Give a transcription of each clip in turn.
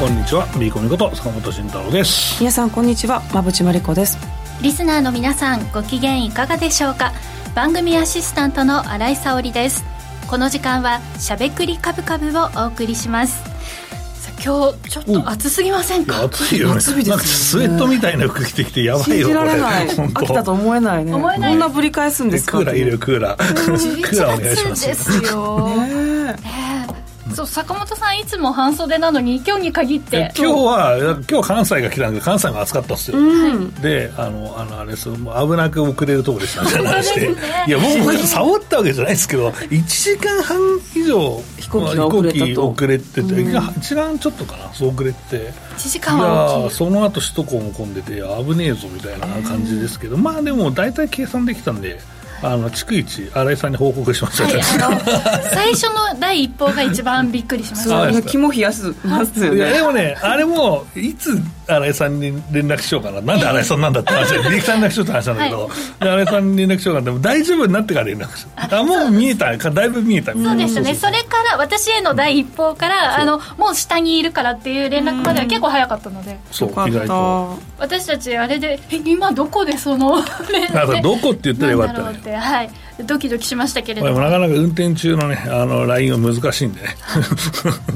こんにちは。ビーコミこと坂本慎太郎です。皆さんこんにちは。馬淵真理子です。リスナーの皆さんご機嫌いかがでしょうか？番組アシスタントの新井沙織です。この時間はしゃべくりカブカブをお送りします。今日ちょっと暑すぎませんか？暑いよね。暑いですね。なんかスウェットみたいな服着てきてやばい信よじられない。これ。本当秋田と思えないね。思えないこんなぶり返すんですか？クーラー入れるクーラー。ク11ーラーお願いしま月ですすよ、ねそう坂本さんいつも半袖なのに今日に限って。今日は今日関西が来たんで関西が暑かったっすよ、うん。であのあのあれです。もう危なく遅れるとこでしたみたいな話でね。いやもうこれサボったわけじゃないですけど1時間半以上飛行機が遅れたと。飛行機遅れてて、1時間ちょっとかなそう遅れて。て1時い間はや大きい。ーその後首都高も混んでて危ねえぞみたいな感じですけどまあでも大体計算できたんであの逐一新井さんに報告しました、はい、あの最初の第一報が一番びっくりしましそうたはい。ね肝冷やすますよいやでねもね、あれも、いつ新井さんに連絡しようかな、なんで新井さんなんだって話で、ディレクターに連絡しようって話なんだけど、で新井さんに連絡しようかな。って、大丈夫になってから連絡しよう。あ、もう見えた、だいぶ見えた。そうですね、それから私への第一報からあのもう下にいるからっていう連絡までは結構早かったので。そう、意外と。た私たちあれでえ今どこでそのどこって言ったらよかったね。てはい。ドキドキしましたけれども。なかなか運転中のね、あの、LINE は難しいんで。ね。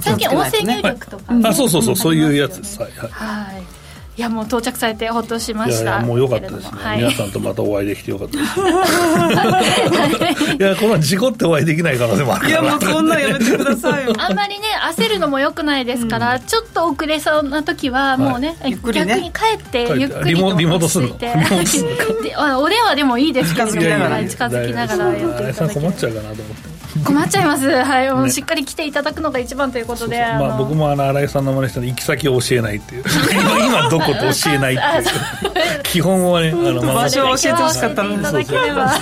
最近音声入力とか、あ、そうそうそう、そういうやつです。はいはい。はいいやもう到着されてほっとしまいやいしたやもう良かったですね、はい。皆さんとまたお会いできてよかったですい。やこの事故ってお会いできない可能性もあるいから。やもうそんなんやめてくださいよ。あんまりね焦るのも良くないですから、ちょっと遅れそうな時はもうね,、ゆっくりね。逆に帰ってゆっくりとリモリモートすんのお電話でもいいですけど近づきながら。はい近づきながらやって困っちゃうかなと思って困っちゃいます。はい、もしっかり来ていただくのが一番ということでまあ、僕もあの新井さんの真似したの行き先を教えないっていう。今今どこと教えないっていう。基本はねあの場所を教えてほしかったのにいただければ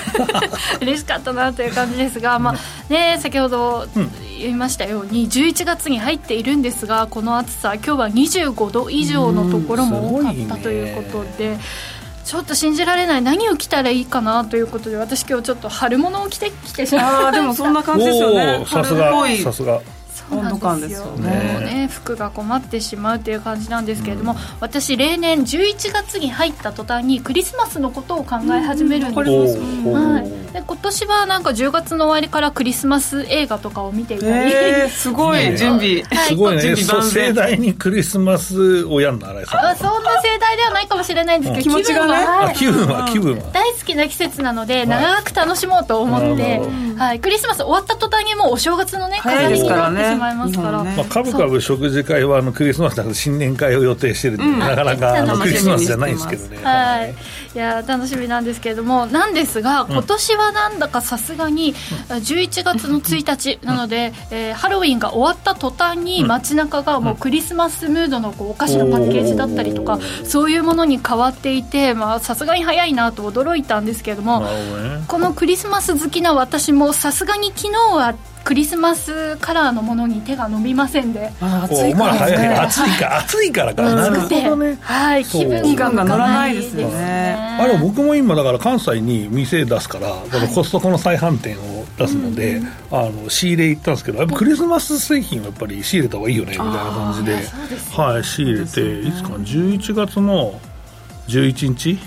嬉しかったなという感じですが、まあね、先ほど言いましたように11月に入っているんですがこの暑さ今日は25度以上のところも多かったということで。ちょっと信じられない。何を着たらいいかなということで私今日ちょっと春物を着てきてしまああでもそんな感じですよね。さす春っぽい。がさすがそうなんですよ。温度感ですよね。もうね服が困ってしまうという感じなんですけれども、私例年11月に入った途端にクリスマスのことを考え始めるんです。よ、おこれもー。はい、で今年はなんか10月の終わりからクリスマス映画とかを見ていたり、えー、すごい。準備。はい。すごいね。盛大にクリスマスをやんの？新井さん。あそんな盛大ではないかもしれないんですけど、うん気持ちがね。はあ気分は気分は。大好きな季節なので長く楽しもうと思って、なはい、クリスマス終わった途端にもうお正月のね飾りになってしまいますから。ね。まあ、かぶかぶ食事会はあのクリスマスだから新年会を予定してるんで、うん。なかなかあのクリスマスじゃないんですけどね。はい、いや楽しみなんですけれどもなんですが今年はなんだかさすがに11月の1日なので、えーハロウィンが終わった途端に街中がもうクリスマスムードのこうお菓子のパッケージだったりとかそういうものに変わっていてまあさすがに早いなと驚いたんですけれどもね。このクリスマス好きな私もさすがに昨日はクリスマスカラーのものに手が伸びませんで。あおお前暑いから。早い。ね暑いから。暑いからかな。るほ暑くて、どねはいそう。気分が乗らないですね。ねあれ僕も今だから関西に店出すから、だからコストコの再販店を出すので、あの仕入れ行ったんですけどやっぱクリスマス製品はやっぱり仕入れた方がいいよねみたいな感じで。はい仕入れていつかな？11月の11日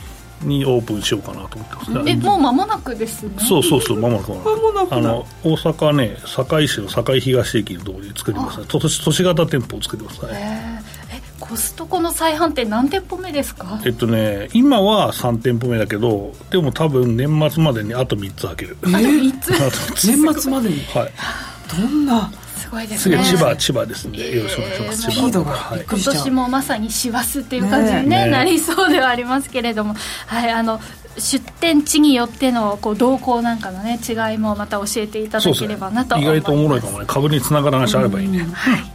にオープンしようかなと思ってますね。えもう間もなくですね。そうそうそうまもなく。間もなくだあの大阪ね堺市の堺東駅のところに作りますね都市都市型店舗を作りますねえコストコの再販店何店舗目ですか？えっとね今は3店舗目だけどでも多分年末までにあと3つ開ける。あと3つ。あと3つ。年末までに？はい。どんなすごいですね。千葉千葉ですんでよろしくお願いします、えー千葉スピードがはい。今年もまさに師走っていう感じに、ねねなりそうではありますけれども、はい、あの出店地によってのこう動向なんかの、ね、違いもまた教えていただければなと意思います。外とおもろいかもね。株につながる話あればいいね、はい、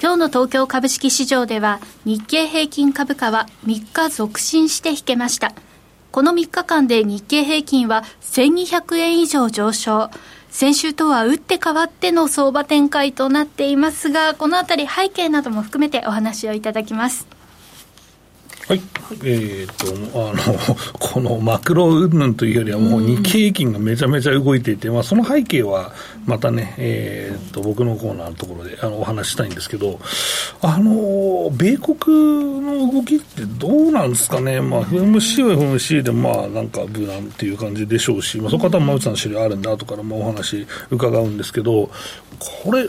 今日の東京株式市場では日経平均株価は3日続伸して引けました。この3日間で日経平均は1200円以上上昇。先週とは打って変わっての相場展開となっていますが、このあたり背景なども含めてお話をいただきます。はい、えー、っと、あの、このマクロ云々というよりは、もう日経平均がめちゃめちゃ動いていて、まあ、その背景は、またね、えー、っと、僕のコーナーのところであのお話したいんですけど、あの、米国の動きってどうなんですかね、まあ、FMC は FMC で、まあ、なんか無難っていう感じでしょうし、まあ、そこは多分、馬内さんの資料あるんだ後から、まあ、お話伺うんですけど、これ、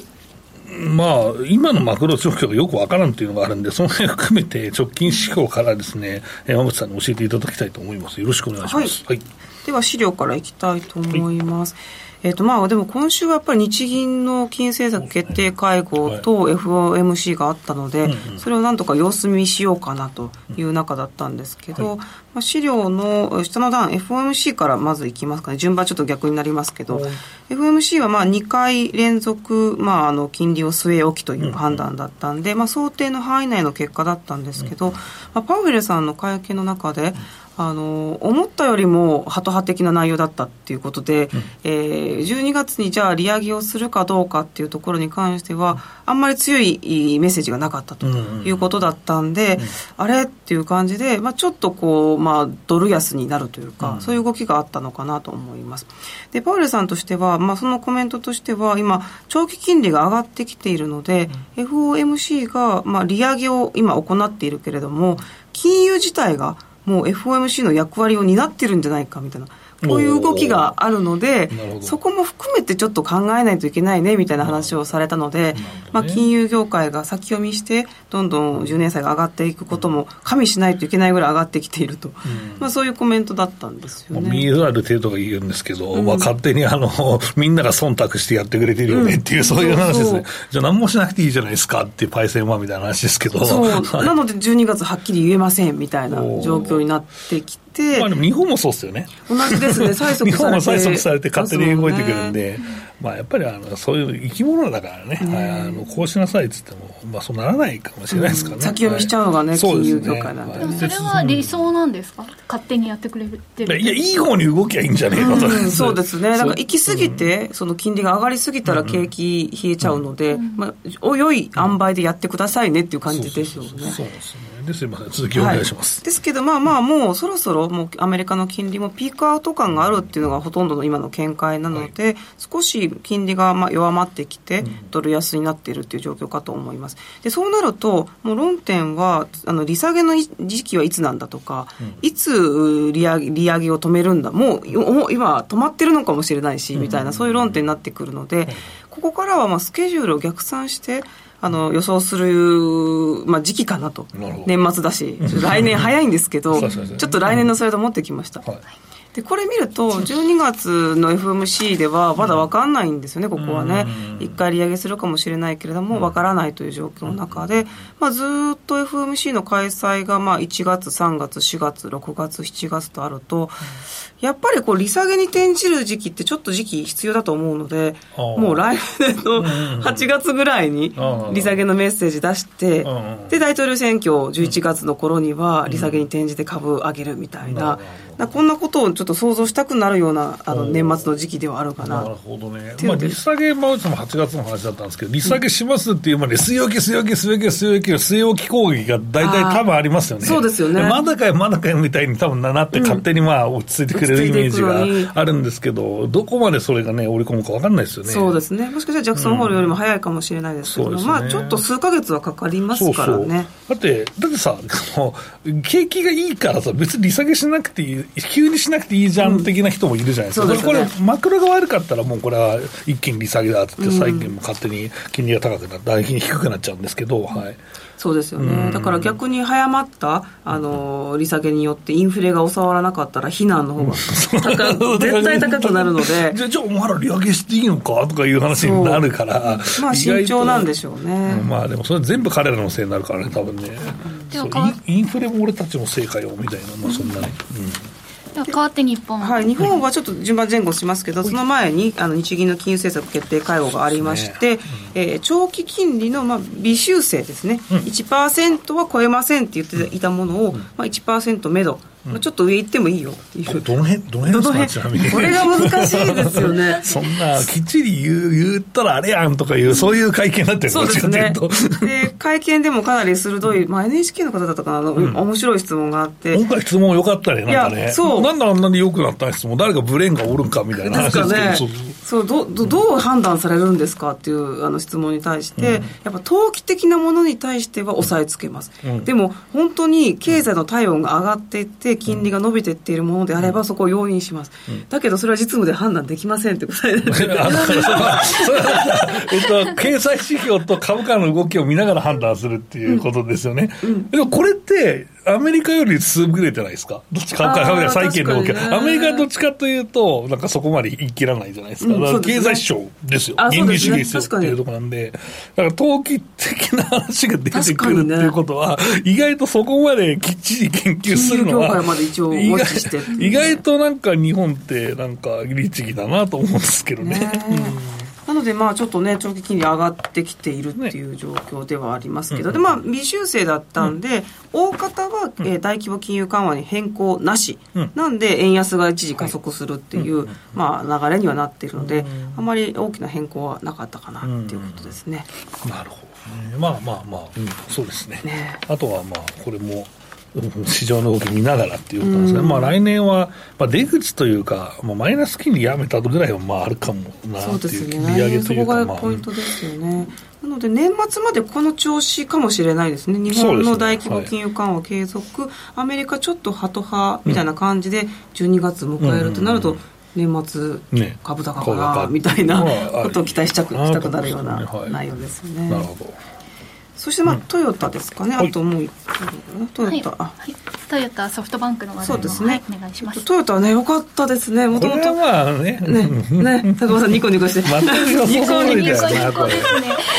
まあ、今のマクロ状況がよくわからんというのがあるんで、その辺含めて直近指標からですね、山本さんに教えていただきたいと思います。よろしくお願いします。はい。はい、では資料からいきたいと思います。はいえっ、ー、とまあ、でも今週はやっぱり日銀の金融政策決定会合と FOMC があったので、それをなんとか様子見しようかなという中だったんですけど、まあ、資料の下の段、FOMC からまずいきますかね、順番ちょっと逆になりますけど、FOMC はまあ2回連続、まあ、あの金利を据え置きという判断だったんで、まあ、想定の範囲内の結果だったんですけど、まあ、パウエルさんの会見の中で、あの思ったよりもハト派的な内容だったっていうことで、うん、えー、12月にじゃあ利上げをするかどうかっていうところに関しては、あんまり強いメッセージがなかったということだったんで、うん。うん、あれっていう感じで、まあ、ちょっとこう、まあ、ドル安になるというか、うん、そういう動きがあったのかなと思います。で、パウエルさんとしては、まあ、そのコメントとしては、今、長期金利が上がってきているので、うん、FOMC が、まあ、利上げを今行っているけれども、金融自体がもう FOMC の役割を担ってるんじゃないかみたいな。こういう動きがあるので、そこも含めてちょっと考えないといけないねみたいな話をされたので、ね、まあ、金融業界が先読みして、どんどん10年債が上がっていくことも加味しないといけないぐらい上がってきていると、うん、まあ、そういうコメントだったんですよね。見えある程度が言うんですけど、うん、まあ、勝手にあの みんなが忖度してやってくれてるよねっていう、そういう話ですね、じゃあ、何もしなくていいじゃないですかっていうパイセンはみたいな話ですけど、そう。なので12月はっきり言えませんみたいな状況になってきて。まあ、でも日本もそうですよね。同じですね、催促されて。日本も催促されて勝手に動いてくるんで、まあ、やっぱりあのそういう生き物だからね、ね。あのこうしなさいっつっても、まあ、そうならないかもしれないですからね、うん、先読みしちゃうのがね、はい、金融業界なんで、ね、それは理想なんですか、勝手にやってくれる。いや、いい方に動きゃいいんじゃねえかと、うん、そうですね、だから行き過ぎて、その金利が上がりすぎたら景気冷えちゃうので、まあ、およい塩梅でやってくださいねっていう感じですよね。そうですねですいません続きお願いします、はい、ですけどまあまあもうそろそろもうアメリカの金利もピークアウト感があるっていうのがほとんどの今の見解なので、はい、少し金利がまあ弱まってきて、ドル安になっているっていう状況かと思います。でそうなるともう論点はあの利下げの時期はいつなんだとか、うん、いつ利上げ利上げを止めるんだもう今止まってるのかもしれないし、みたいなそういう論点になってくるので、ここからはまあスケジュールを逆算してあの予想する、まあ、時期かなと。年末だし。来年早いんですけどちょっと来年のスライド持ってきました、はいでこれ見ると、12月の FMC ではまだ分かんないんですよね、ここはね、1回利上げするかもしれないけれども、分からないという状況の中で、まあ、ずっと FMC の開催がまあ1月、3月、4月、6月、7月とあると、やっぱりこう利下げに転じる時期ってちょっと時期必要だと思うので、もう来年の8月ぐらいに利下げのメッセージ出して、で、大統領選挙11月の頃には利下げに転じて株上げるみたいな。こんなことをちょっと想像したくなるようなあの年末の時期ではあるかな。なるほどね、まあ、利下げ、まあ、うちも8月の話だったんですけど、利下げしますっていうまで、据え置き、据え置き、据え置き、据え置き、据え置き攻撃が大体多分ありますよね。そうですよね。まだかよ、まだかよみたいに多分なって勝手にまあ落ち着いてくれるイメージがあるんですけど、どこまでそれがね、織り込むか分かんないですよね。そうですね。もしかしたらジャクソンホールよりも早いかもしれないですけど、まあちょっと数か月はかかりますからね。だって、だってさ、景気がいいからさ、別に利下げしなくていい、急にしなくていいじゃん的な人もいるじゃないですか。うん、これ、マクロが悪かったらもうこれは一気に利下げだって、債券も勝手に金利が高くなった、低くなっちゃうんですけど、はい。そうですよね、だから逆に早まったあの利下げによってインフレが収まらなかったら非難の方が高 絶対高くなるので。じゃあじゃあお前ら利上げしていいのかとかいう話になるから。まあ慎重なんでしょうね、まあでもそれ全部彼らのせいになるからね多分ね、インフレも俺たちのせいかよみたいなまあそんなね、うん変わって日本。はい、日本はちょっと順番前後しますけど、その前にあの日銀の金融政策決定会合がありまして、ねうん、えー、長期金利の、まあ、微修正ですね、うん、1%は超えませんって言っていたものを、うん。まあ、1%目処まあ、ちょっと上行ってもいいよ。っていうどの辺どの辺ですか？ちなみに。これが難しいですよね。そんなきっちり言う言ったらあれやんとかいうそういう会見になってるそうですね。で会見でもかなり鋭い、まあ、NHK の方だったかなあの、うん、面白い質問があって。今回質問良かったねなんかね。そう。なんであんなに良くなった質問誰かブレーンがおるんかみたいな話ですけどね、そうどどどう判断されるんですかっていうあの質問に対して、うん、やっぱ投機的なものに対しては押さえつけます、うん、でも本当に経済の体温が上がっていって金利が伸びていっているものであればそこを容認します、うん、だけどそれは実務で判断できませんって答えてえっと、経済指標と株価の動きを見ながら判断するっていうことですよね、でもこれってアメリカより優れてないですか？どっちか、債券の動きアメリカはどっちかというと、なんかそこまで言い切らないじゃないですか。だから経済指標ですよ。原理主義ですよっていうところなんで、だから投機的な話が出てくるっていうことは、意外とそこまできっちり研究するのは、意外となんか日本ってなんか律儀だなと思うんですけどね。なので、まあ、ちょっとね、長期金利上がってきているっていう状況ではありますけど、ね、で、まあ、微修正だったんで、うん、大方は、えー、大規模金融緩和に変更なし、うん、なんで、円安が一時加速するっていう、はい、まあ、流れにはなっているので、あまり大きな変更はなかったかなっていうことですね。なるほど、ね、まあまあまあ、うん、そうですね。ね。あとは、まあ、これも、市場の動き見ながらっていうことですね、まあ、来年は、まあ、出口というか、まあ、マイナス金利やめたぐらいはまああるかもなっていう、利上げというか、そこがポイントですよね。なので、年末までこの調子かもしれないですね、日本の大規模金融緩和継続、ねはい、アメリカちょっとハト派みたいな感じで、12月迎えるとなると、年末、株高かな、みたいなことを期待したくしたくなるような内容ですね。なるほどそしてまあ、トヨタですかね、あともうトヨタ、はい、トヨタソフトバンクの話題そうですね、お願いします。トヨタはね良かったですね。もともとまあねね。ね。高尾さんニコニコして。全くニコニコ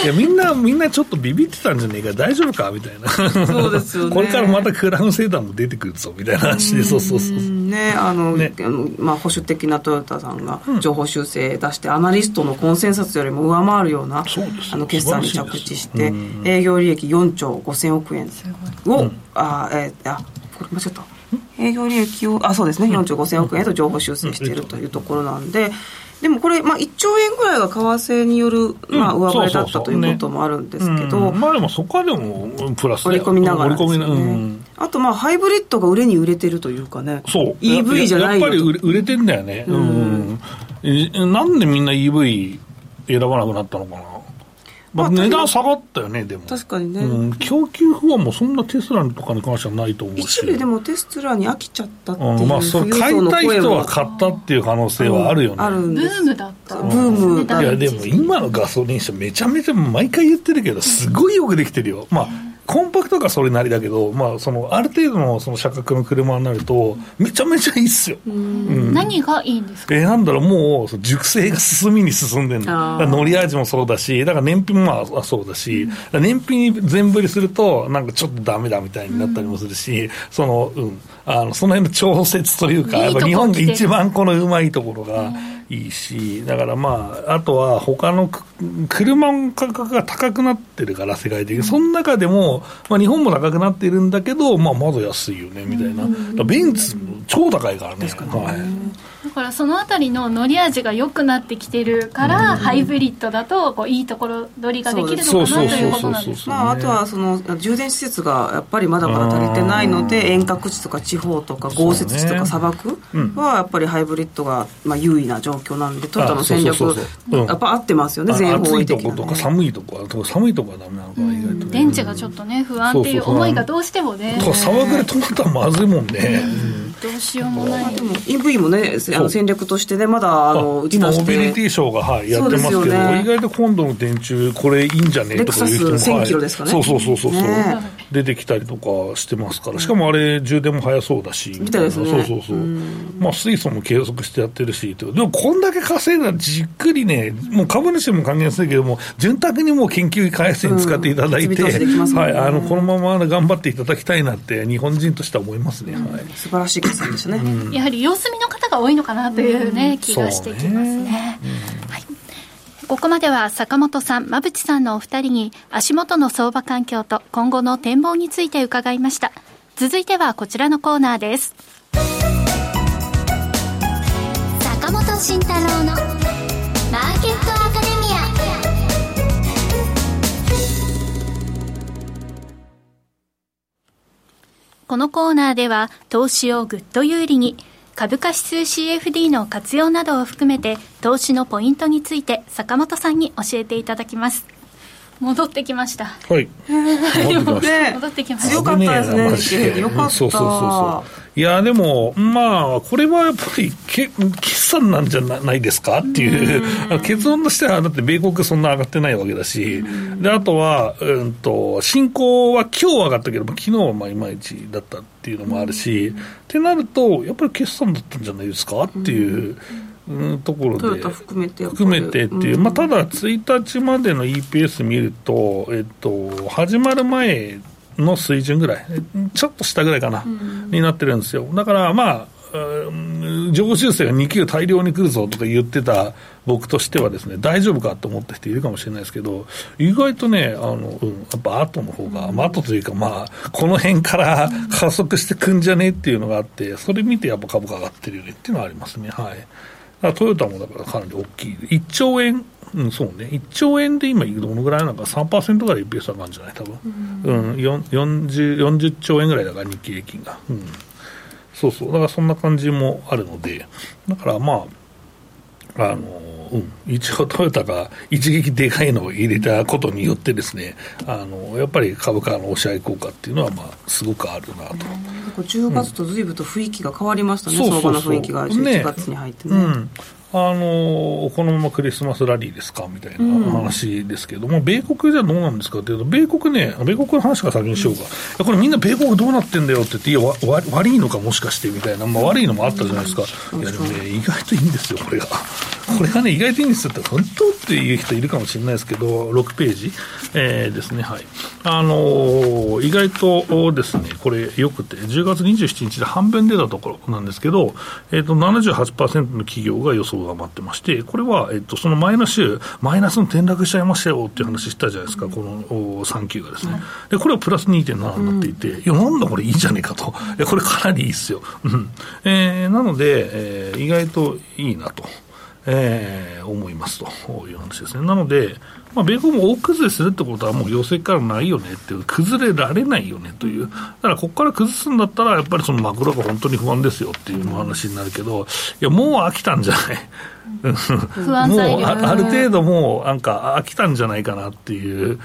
いやみんなみんなちょっとビビってたんじゃねえか大丈夫か？みたいな。そうですよね。これからまたクラウンセーターも出てくるぞみたいな話でそうそうそうねあのね。まあ保守的なトヨタさんが情報修正出して、アナリストのコンセンサスよりも上回るようなあの決算に着地して営業利益4兆5000億円を、うん、あえー、あこれ間違った。営業利益をあそうですね。4兆5000億円へと情報修正しているというところなんで、でもこれ、まあ、1兆円ぐらいが為替による、まあ、上振れだったということもあるんですけど、まあでもそこはでもプラス織り込みながらね、うん、あとまあハイブリッドが売れに売れてるというかね。そう。EV じゃないやっぱり売れてんだよね、うん、うん、なんでみんな EV 選ばなくなったのかなまあ、値段下がったよね、でも。確かにね、うん。供給不安もそんなテスラとかに関してはないと思うし。一部でもテスラに飽きちゃったっていう、うん、まあ、それ買いたい人は買ったっていう可能性はあるよね。うん、あるんです。ブームだった。ブームだいや、でも今のガソリン車めちゃめちゃ毎回言ってるけど、すごいよくできてるよ。まあ、コンパクトがそれなりだけど、まあ、そのある程度のその車格の車になると、めちゃめちゃいいっすよ。うん、何がいいんですか？えー、なんだろう、もう熟成が進みに進んでるの。乗り味もそうだし、だから燃費もまあそうだし、うん、燃費に全振りすると、なんかちょっとダメだみたいになったりもするし、うん、その、うん、あのその辺の調節というか、やっぱ日本が一番このうまいところが。いいし、だからまあ、あとは他の車の価格が高くなってるから、世界的に、その中でも、まあ、日本も高くなっているんだけど、まあ、まだ安いよねみたいな、ベンツ、超高いからね。はい。だからそのあたりの乗り味が良くなってきてるから、うん、ハイブリッドだとこういいところ取りができるのかなということなんですまあ、あとはその充電施設がやっぱりまだまだ足りてないので遠隔地とか地方とか豪雪地とか砂漠はやっぱりハイブリッドがまあ優位な状況なんでトヨタの戦略やっぱ合ってますよね全方位的な、ね、暑いとことか寒いとこ寒いとこはダメなのかな、意外と、電池がちょっとね不安っていう思いがどうしてもね。砂漠で止まったらまずいもんね、どうしようもない。でも EV もね、あの戦略としてね、まだあの打ち出して。今、モビリティショーが、はい、やってますけど、ね、意外と今度の電柱、これいいんじゃねえとかいう人も、1000キロですかね、はい、そうそうそうそう、ね、出てきたりとかしてますから、しかもあれ、充電も早そうだし、みたいな、そうそうそう、まあ、水素も継続してやってるし、でもこんだけ稼いだらじっくりね、もう株主も還元するけども、潤沢にもう研究開発に使っていただいて、はい、あのこのまま頑張っていただきたいなって、日本人としては思いますね、はい、素晴らしい決算でしたね、うん、やはり様子見の方が多いのかなというね、うん、気がしてきますね。はいここまでは坂本さん、馬淵さんのお二人に足元の相場環境と今後の展望について伺いました。続いてはこちらのコーナーです。坂本慎太郎のこのコーナーでは投資をぐっと有利に株価指数 CFD の活用などを含めて投資のポイントについて坂本さんに教えていただきます。戻ってきました。はい。戻ってきました。強かったですね。よかった。そうそうそうそういや、でも、まあ、これはやっぱりけ決算なんじゃないですか？っていう、結論としては、だって米国そんな上がってないわけだし、であとは、うんと、進行は今日上がったけど、昨日はまあいまいちだったっていうのもあるし、ってなると、やっぱり決算だったんじゃないですか？っていう。うん、ところで。含めて含めてっていう、まあ、ただ、1日までの EPS 見ると、えっと、始まる前の水準ぐらい、ちょっと下ぐらいかな、うん、になってるんですよ。だからまあ上修正が2級大量に来るぞとか言ってた僕としてはですね大丈夫かと思った人いるかもしれないですけど意外とねあの、うん、やっぱ後の方が、まあ後というかまあこの辺から加速してくんじゃねっていうのがあってそれ見てやっぱ株価上がってるよねっていうのはありますね。はいトヨタもだからかなり大きい。1兆円？うん、そうね、1兆円で今、どのぐらいなのか、3%ぐらい EPS 上がるんじゃない、多分。うん、うん、40, 40兆円ぐらいだから、日経平均が、うん、そうそう、だからそんな感じもあるので、だからまあ、あのうん、一応トヨタが一撃でかいのを入れたことによってですねあのやっぱり株価の押し合い効果っていうのは、まあ、すごくあるなと。10月とずいぶんと雰囲気が変わりましたね、うん、相場の雰囲気が11月に入ってね。あのこのままクリスマスラリーですか？みたいな話ですけども、うん、米国じゃどうなんですかっていうと、米国ね、米国の話から先にしようか、うん、これ、みんな米国どうなってんだよって言って、いや、わ悪いのか、もしかしてみたいな、まあ、悪いのもあったじゃないですか、いや、でもね、意外といいんですよ、これが。これがね、意外といいんですよ。って、本当っていう人いるかもしれないですけど、6ページ、えー、ですね、はい。あのー、意外とですね、これ、よくて、10月27日で半分出たところなんですけど、えっ、ー、と、78%の企業が予想が待ってまして、これは、えっ、ー、と、その前の週、マイナスの転落しちゃいましたよっていう話したじゃないですか、この3級がですね。で、これはプラス2.7になっていて、いや、なんだこれいいじゃねえかと。これかなりいいっすよ。うん。えー、なので、えー、意外といいなと。えー、思いますという話ですね。なので、まあ、米国も大崩れするってことはもう業績からないよねっていう、崩れられないよねという、だからここから崩すんだったら、やっぱりそのマクロが本当に不安ですよっていう話になるけど、いや、もう飽きたんじゃないもうある程度もうなんか飽きたんじゃないかなっていう、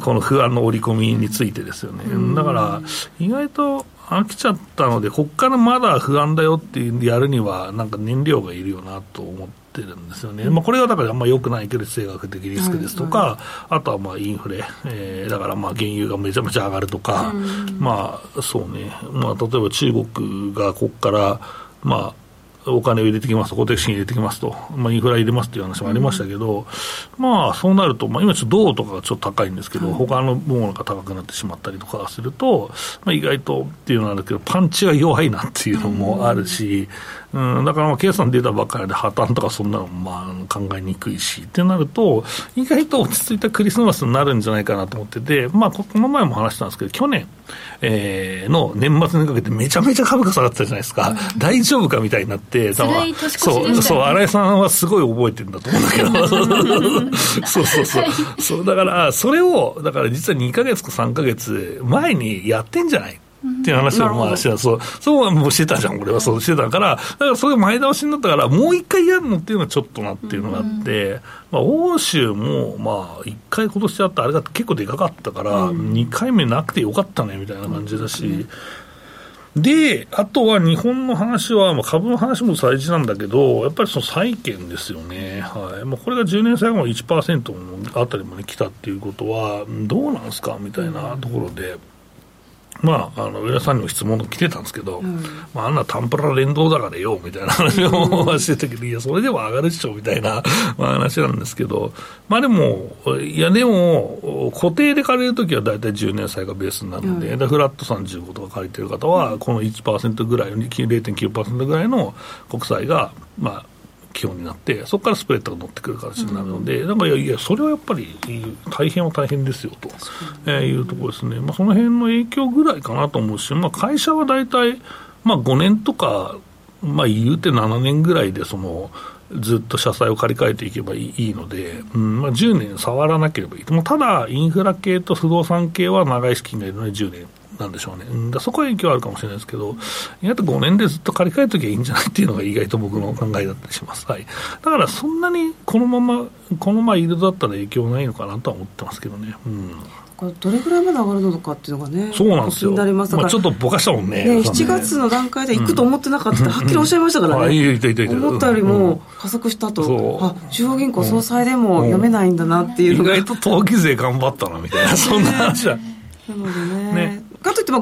この不安の織り込みについてですよね。だから、意外と飽きちゃったので、ここからまだ不安だよってやるには、なんか燃料がいるよなと思って。ってるんですよね、まあ、これはだからあんまり良くないけど、地政学的リスクですとか、はいはい、あとはまあインフレ、えー、だからまあ原油がめちゃめちゃ上がるとか、まあそうね、まあ、例えば中国がここから、まあ、お金を入れてきますと、公的資金入れてきますと、まあ、インフラ入れますっていう話もありましたけど、うん、まあ、そうなると、まあ、今ちょっと銅とかがちょっと高いんですけど、うん、他のものが高くなってしまったりとかすると、まあ、意外とっていうのはあるけど、パンチが弱いなっていうのもあるし、うん、だからまあ計算出たばっかりで破綻とかそんなのまあ考えにくいしってなると、意外と落ち着いたクリスマスになるんじゃないかなと思ってて、まあ、この前も話したんですけど、去年、えー、の年末にかけてめちゃめちゃ株価下がったじゃないですか、うん、大丈夫かみたいになって、そう、そう、新井さんはすごい覚えてるんだと思うんだけど、そうそうそう、そうだから、それを、だから実は2か月か3か月前にやってんじゃないっていう話をまあしてた、そう、そうはもうしてたじゃん、俺はそうしてたから、だからそれ前倒しになったから、もう一回やるのっていうのはちょっとなっていうのがあって、まあ、欧州も、まあ、一回今年やったあれが結構でかかったから、二回目なくてよかったねみたいな感じだし、で、あとは日本の話は、まあ、株の話も大事なんだけど、やっぱりその債券ですよね、はい。まあ、これが10年債後1%のあたりまで来たっていうことは、どうなんですかみたいなところで。まあ、あの上田さんにも質問が来てたんですけど、うん、まあ、あんなタンプラ連動だからよみたいな話をしてたけど、いや、それでも上がるでしょみたいな、まあ、話なんですけど、まあでも、いや、でも、固定で借りるときは大体10年債がベースになるので、うん、フラット35とか借りてる方は、この1%ぐらい、0.9%ぐらいの国債が、まあ、基本になって、そこからスプレッドが乗ってくる形になるので、うん、なんかいやいや、それはやっぱり大変は大変ですよと、えー、いうところですね、まあ、その辺の影響ぐらいかなと思うし、まあ、会社は大体、まあ、5年とか、まあ、言うて7年ぐらいでその、ずっと社債を借り換えていけばいいので、うんまあ、10年触らなければいい、もただ、インフラ系と不動産系は長い資金がいるので、10年なんでしょうね、うん、だそこは影響あるかもしれないですけど、意外と5年でずっと借り換えときゃいいんじゃないっていうのが意外と僕の考えだったりします、はい、だからそんなにこのまま、このままイールドだったら影響ないのかなとは思ってますけどね。うん。これどれぐらいまで上がるのかっていうのがね、そうなんですよ、まあ、ちょっとぼかしたもんね。ね7月の段階で行くと思ってなかった。って、はっきりおっしゃいましたからね、思ったよりも加速したと、うん、あ中央銀行総裁でも読めないんだなっていうのが、意外と投機税頑張ったなみたいな、そんな話は。なのでね。ねってまあ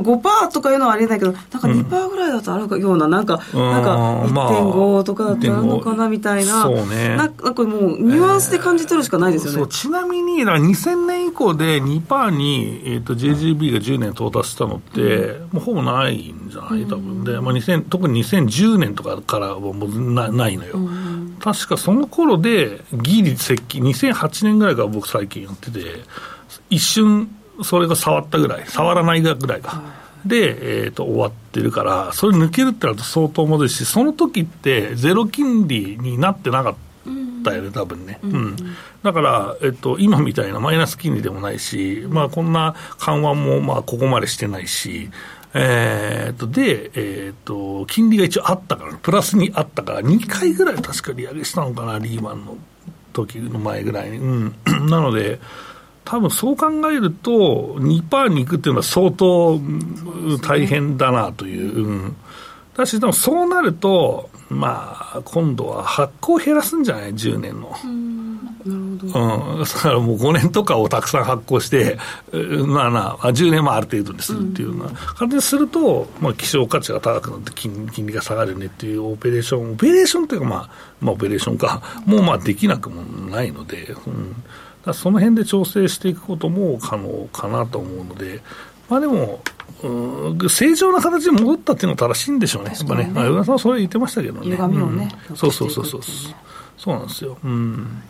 5%とかいうのはありえないけど、なんか2%ぐらいだとあるような、なんか、うん、なんか1.5とかだったらあるのかなみたいな、そうね、なんかもう、ニュアンスで感じ取るしかないですよね。えー、ちなみに、2000年以降で2%に、えーと、JGB が10年到達したのって、うん、もうほぼないんじゃない？多分で、まあ、2000特に2010年とかからはもうなないのよ。うん。確かその頃で、ギリ接近、2008年ぐらいから僕最近やってて、一瞬それが触ったぐらい、触らないぐらいか。で、えーと、終わってるから、それ抜けるってなると相当まずいし、その時ってゼロ金利になってなかったよね、多分ね。うん、うん、だから、えっと、今みたいなマイナス金利でもないし、まあ、こんな緩和もまあここまでしてないし、えー、とで、えーと、金利が一応あったから、プラスにあったから、2回ぐらい確か利上げしたのかな、リーマンの時の前ぐらいに。うん、なので、多分そう考えると、2%に行くっていうのは相当大変だなという。うん、だし、でもそうなると、まあ、今度は発行減らすんじゃない ?10 年の。うん、だからもう5年とかをたくさん発行して、まあな、10年もある程度にするっていうような。感じにすると、まあ、希少価値が高くなって金、金利が下がるねっていうオペレーション、オペレーションっていうか、まあ、まあ、オペレーションか、もうまあできなくもないので、うんその辺で調整していくことも可能かなと思うので、まあでも、正常な形に戻ったっていうのが正しいんでしょうね、やっぱね、まあ、上田さんはそれ言ってましたけどね。歪みをね、うん、そうそうそうそう、そうなんですよ。うん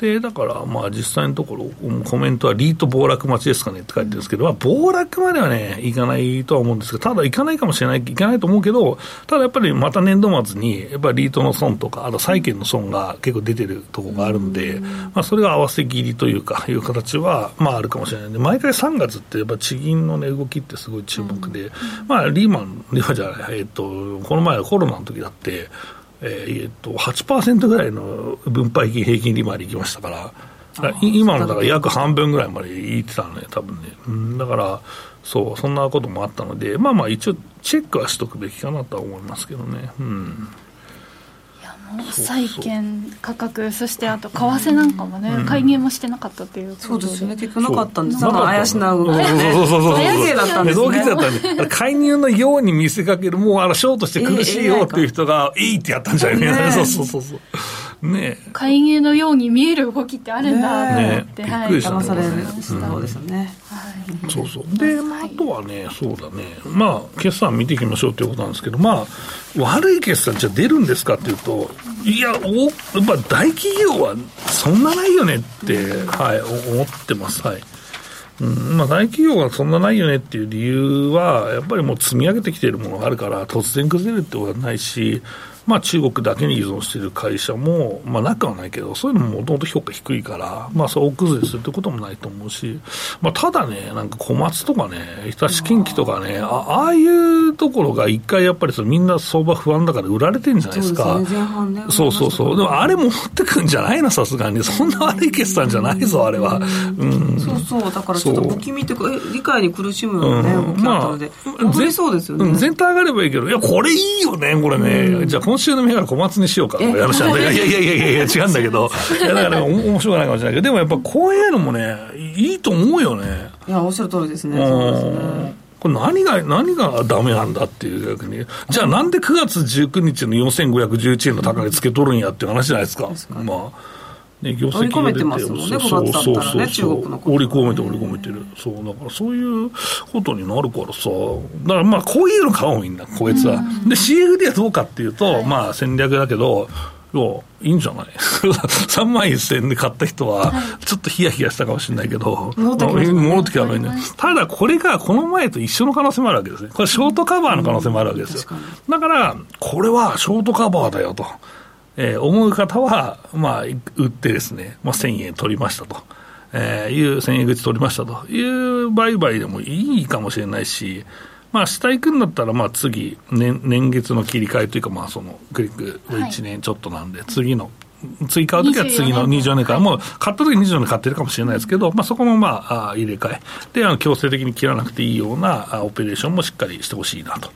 で、だから、まあ、実際のところ、コメントはリート暴落待ちですかねって書いてるんですけど、まあ、暴落まではね、いかないとは思うんですけど、ただ、いかないかもしれない、いかないと思うけど、ただやっぱりまた年度末に、やっぱりリートの損とか、あと債券の損が結構出てるところがあるんで、まあ、それが合わせ切りというか、いう形は、まあ、あるかもしれないで、毎回3月って、やっぱ地銀の、ね、動きってすごい注目で、まあ、リーマン、リーマンじゃない、えっと、この前コロナの時だって、えー、っと8%ぐらいの分配金平均利回りいきましたから、今のだから約半分ぐらいまでいってたのね、多分ね。うん、だから、そう、そんなこともあったので、まあまあ一応チェックはしとくべきかなとは思いますけどね。うん。債券価格、そしてあと為替なんかもね、うん、介入もしてなかったっていうそうですよね、結局なかったんです、なんか怪しな動き、ね、そうそうそう、怪しだったんですね。だったんで、介入のように見せかける、もうあのショートして苦しいよっていう人が、いいってやったんじゃないそうそうそうそう。ね介入のように見える動きってあるんだと思って、ね、はい、騙されるそうですよね、うん、そうそう。で、まあ、あとはねそうだね。まあ決算見ていきましょうということなんですけどまあ悪い決算じゃ出るんですかっていうといやおやっぱ大企業はそんなないよねって、はい、思ってます。はい。うん。まあ、大企業がそんなないよねっていう理由は、やっぱりもう積み上げてきているものがあるから、突然崩れるってことはないし、まあ、中国だけに依存している会社も、まあ、なくはないけど、そういうのももともと評価低いから、まあ、そう大崩れするってこともないと思うし、まあ、ただね、なんか小松とかね、日立近畿とかね、あああいうところが一回やっぱりそのみんな相場不安だから売られてるんじゃないですか。そうそうそう。でもあれも持ってくんじゃないの、さすがに。そんな悪い決算じゃないぞ、あれは。うん。そうそう、だからちょっと不気味って理解に苦しむようなね、動きあったので、まあ、そうですよね。全体上がればいいけど、いや、これいいよね、これね。じゃあ今週の銘柄小松にしようか。いや いやいやいやいや、違うんだけど。いや、だから、ね、面白くないかもしれないけど、でもやっぱこういうのもね、いいと思うよね。いや、おっしゃる通りですね。そうですね。これ何が、何がダメなんだっていう逆に。じゃあなんで9月19日の4511円の高値つけとるんやっていう話じゃないですか。まあ。ね、業績が出てますもんね、そうそうそうそう、中国の織り込めて織り込めてる、そうだからそういうことになるからさ、だからまあこういうの買おうみんな、こいつは。で、CFD はどうかっていうと、はい、まあ戦略だけど、いや、いいんじゃない ?3 万1000円で買った人は、ちょっとヒヤヒヤしたかもしれないけど、戻ってきた方がいいね。ただ、これがこの前と一緒の可能性もあるわけですね。これ、ショートカバーの可能性もあるわけですよ。だから、これはショートカバーだよと、えー、思う方は、まあ、売ってですね、まあ、1000円取りましたと。えー、いう、1000円口取りましたという売買でもいいかもしれないし、まあ、下行くんだったら、まあ、次年、年月の切り替えというか、まあ、そのクリック1年ちょっとなんで、はい、次の追加の時は次の20年から、もう買った時20年買ってるかもしれないですけど、まあ、そこもまあ入れ替え、であの強制的に切らなくていいようなオペレーションもしっかりしてほしいなと。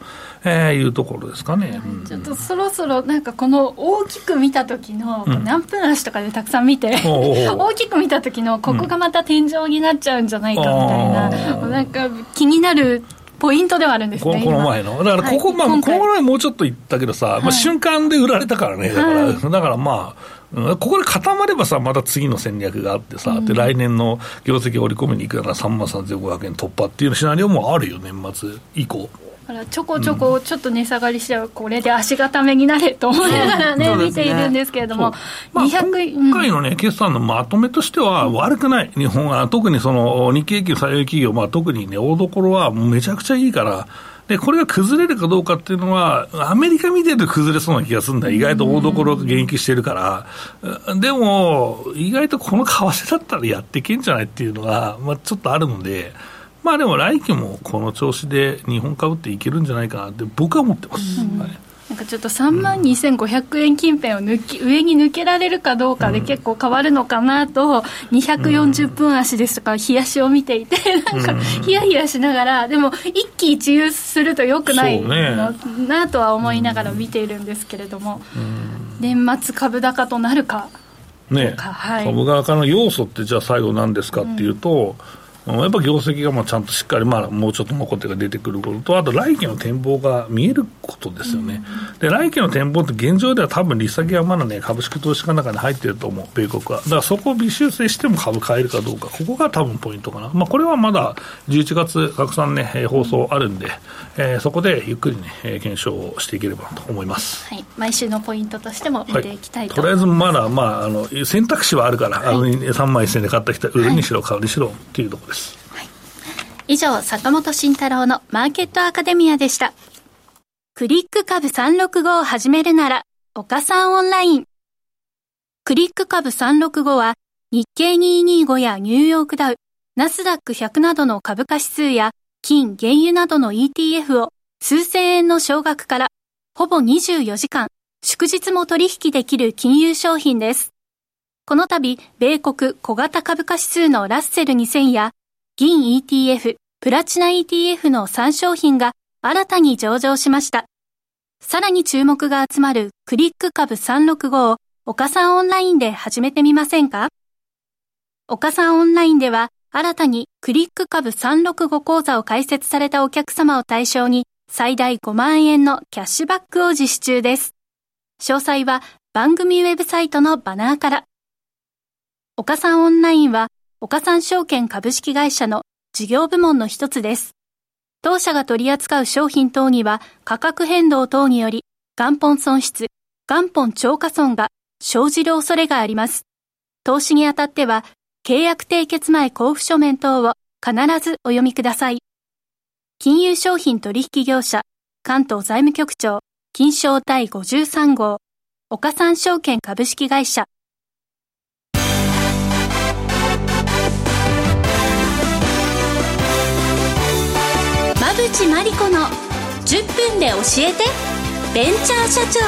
えー、いうところですかね、うん、ちょっとそろそろなんかこの大きく見た時の、何分足とかでたくさん見て、大きく見た時のここがまた天井になっちゃうんじゃないかみたいな、うん、なんか気になるポイントではあるんですね。この前の。だからここ、はい、まあ、この前もうちょっと言ったけどさ、はい、まあ、瞬間で売られたからね。だから、はい、だからまあ、ここで固まればさ、また次の戦略があってさ、うん、で来年の業績を織り込みに行くなら3万3500円突破っていうシナリオもあるよ、年末以降。からちょこちょこちょっと値下がりしちゃう、これで足固めになれと思いながらね、見ているんですけれども、まあ、今回のね、決算のまとめとしては悪くない、日本は、特にその日経平均採用企業、まあ、特にね、大所はめちゃくちゃいいから。で、これが崩れるかどうかっていうのは、アメリカ見てると崩れそうな気がするんだ。意外と大所が現役してるから。でも、意外とこの為替だったらやっていけんじゃないっていうのが、まあ、ちょっとあるので、まあでも来期もこの調子で日本株っていけるんじゃないかなって僕は思ってます。うん、はい。なんかちょっと3万2500円近辺を抜き、上に抜けられるかどうかで結構変わるのかなと、240分足ですとか、冷やしを見ていて、なんか、ヒヤヒヤしながら、でも、一喜一憂するとよくないのなとは思いながら見ているんですけれども、年末株高となるか。ね、はい、株高の要素ってじゃあ最後何ですかっていうと、うんやっぱ業績がまあちゃんとしっかり、まあ、もうちょっと残ってが出てくること。と、あと来期の展望が見えることですよね、うん、で来期の展望って現状では多分利下げはまだね、株式投資家の中に入ってると思う、米国は。だからそこを微修正しても株買えるかどうか、ここが多分ポイントかな、まあ、これはまだ11月、たくさんね、放送あるんで、えー、そこでゆっくりね、検証をしていければと思います、はい、毎週のポイントとしても見てい。きたいと、はい、とりあえずまだ、まあ、あの選択肢はあるから、はい、あの3万1000円で買った人は売るにしろ、買うにしろっていうところ。はい、以上、坂本慎太郎のマーケットアカデミアでした。クリック株365を始めるなら、岡さんオンライン。クリック株365は、日経225やニューヨークダウ、ナスダック100などの株価指数や、金、原油などの ETF を数千円の少額から、ほぼ24時間、祝日も取引できる金融商品です。この度、米国小型株価指数のラッセル2000や、銀 ETF、プラチナ ETF の3商品が新たに上場しました。さらに注目が集まるクリック株365を岡さんオンラインで始めてみませんか？岡さんオンラインでは新たにクリック株365講座を開設されたお客様を対象に最大5万円のキャッシュバックを実施中です。詳細は番組ウェブサイトのバナーから。岡さんオンラインは岡さん証券株式会社の事業部門の一つです。当社が取り扱う商品等には価格変動等により元本損失、元本超過損が生じる恐れがあります。投資にあたっては契約締結前交付書面等を必ずお読みください。金融商品取引業者関東財務局長金賞第53号、岡三証券株式会社。馬淵真理子の10分で教えて。ベンチャー社長。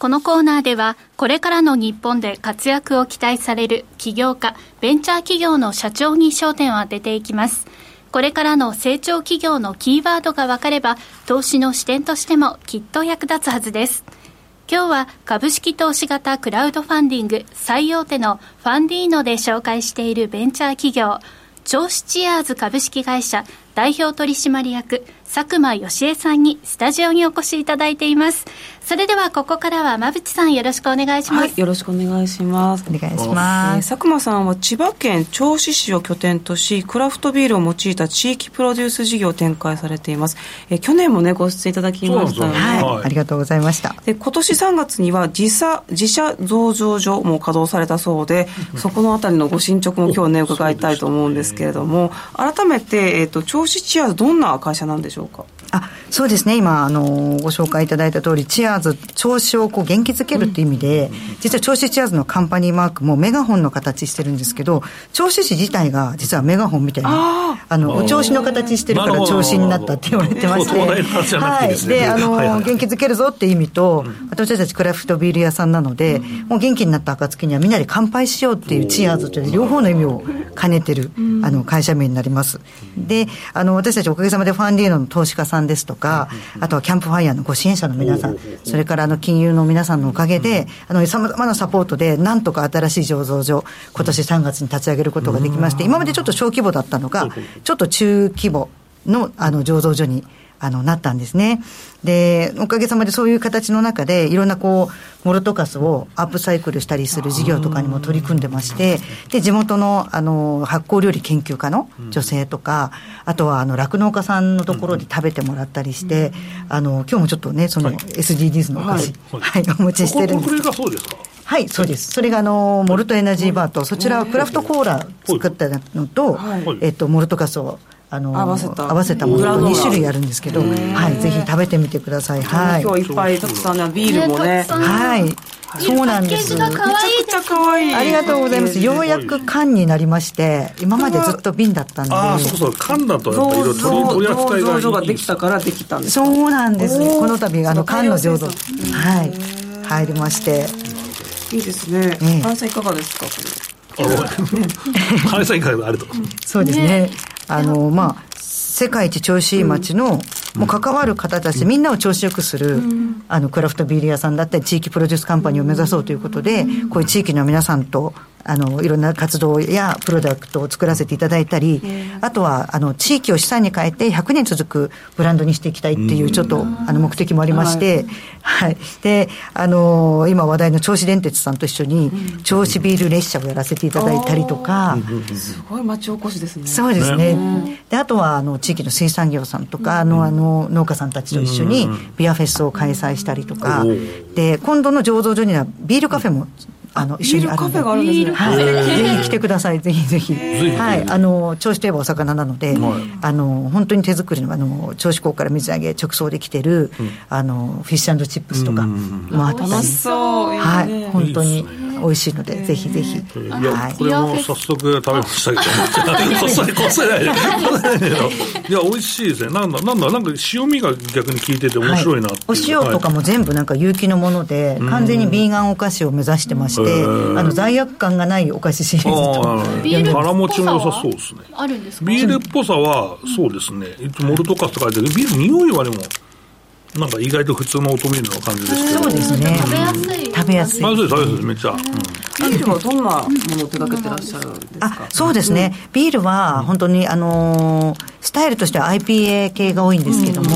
このコーナーではこれからの日本で活躍を期待される起業家ベンチャー企業の社長に焦点を当てていきます。これからの成長企業のキーワードが分かれば投資の視点としてもきっと役立つはずです。今日は株式投資型クラウドファンディング最大手のファンディーノで紹介しているベンチャー企業調子チアーズ株式会社代表取締役佐久間義恵さんにスタジオにお越しいただいています。それではここからは馬淵さんよろしくお願いします、はい、よろしくお願いします。お願いします、えー、佐久間さんは千葉県銚子市を拠点としクラフトビールを用いた地域プロデュース事業を展開されています、えー、去年もねご出演いただきました。ね、はい、はい、ありがとうございました。で今年3月には自社自社増上所も稼働されたそうで そこのあたりのご進捗も今日ね伺いたいと思うんですけれども、改めて、えーと、銚子チアーズどんな会社なんでしょうか？あそうですね。今あのご紹介いただいた通りチアーズ調子をこう元気づけるっていう意味で、実は銚子チアーズのカンパニーマークもメガホンの形してるんですけど銚子市自体が実はメガホンみたいなあのお調子の形してるから調子になったって言われてまして。はい。であの、元気づけるぞっていう意味と、私たちクラフトビール屋さんなので、もう元気になった暁にはみんなで乾杯しようっていうチアーズという両方の意味を兼ねてる、あの会社名になります。であの私たちおかげさまでファンディーノの投資家さんですとかあとはキャンプファイヤーのご支援者の皆さんそれからあの金融の皆さんのおかげで、さまざまなサポートで、なんとか新しい醸造所、今年3月に立ち上げることができまして、今までちょっと小規模だったのが、ちょっと中規模のあの醸造所にあのなったんですね。で、おかげさまでそういう形の中で、いろんなこう、モルトカスをアップサイクルしたりする事業とかにも取り組んでまして、で、地元のあの発酵料理研究家の女性とか、あとはあの酪農家さんのところで食べてもらったりして、あの今日もちょっとね、その SDGs のお菓子、はい、お持ちしてるんです。これがそうですか？はい、そうです。それがあのモルトエナジーバーと、そちらはクラフトコーラ作ったのと、えっとモルトカスをあの合わせた合わせたもの2種類あるんですけど、はい、ぜひ食べてみてください。はい。今日いっぱいたくさんねビールもね。はい。そうなんです。めちゃくちゃ可愛い。ありがとうございます。ようやく缶になりまして、今までずっと瓶だったんで。ああ、そうそう、缶だとやっぱり取り扱いがいい。ができたからできたんです。そうなんです。この度あの缶の醸造はい入りまして。いいですね。関西いかがですかこれ。金さんいかがあるとそうですねあのまあ世界一調子いい街の、もう関わる方たち、みんなを調子よくする、あのクラフトビール屋さんだったり地域プロデュースカンパニーを目指そうということで、こういう地域の皆さんとあのいろんな活動やプロダクトを作らせていただいたり、あとはあの地域を資産に変えて100年続くブランドにしていきたいっていうちょっとあの目的もありまして、はい、であの今話題の銚子電鉄さんと一緒に銚子ビール列車をやらせていただいたりとか、すごい町おこしですねそうですねであとはあの地域の水産業さんとかのあの農家さんたちと一緒にビアフェスを開催したりとかで今度の醸造所にはビールカフェもあの一緒にあるんであるんですね、はい、ぜひ来てくださいぜひ。ぜひ。はい。あの銚子といえばお魚なので、あの本当に手作りのあの銚子港から水揚げ直送できてる、あのフィッシュチップスとかもあったり、楽しそう。はい。本当に美味しいのでぜひぜひ、いやこれも早速食べましたけど。こっそりこっそりないでいや美味しいですね。なんだなんだなんか塩味が逆に効いてて面白いなお塩とかも全部なんか有機のもので完全にビーガンお菓子を目指してまして、あの罪悪感がないお菓子シリーズとビール腹持ちも良さそうですね。あるんですビールっぽさはそうですね。モルトカスと書いてあるビール匂いはでもなんか意外と普通のオートミールの感じですけど。そうですね。食べやすい。食べやすい。食べやすい食べやすいめっちゃ、うん。ビールはどんなものを手掛けてらっしゃるんですか？あそうですね、ビールは本当にあのスタイルとしては IPA 系が多いんですけども、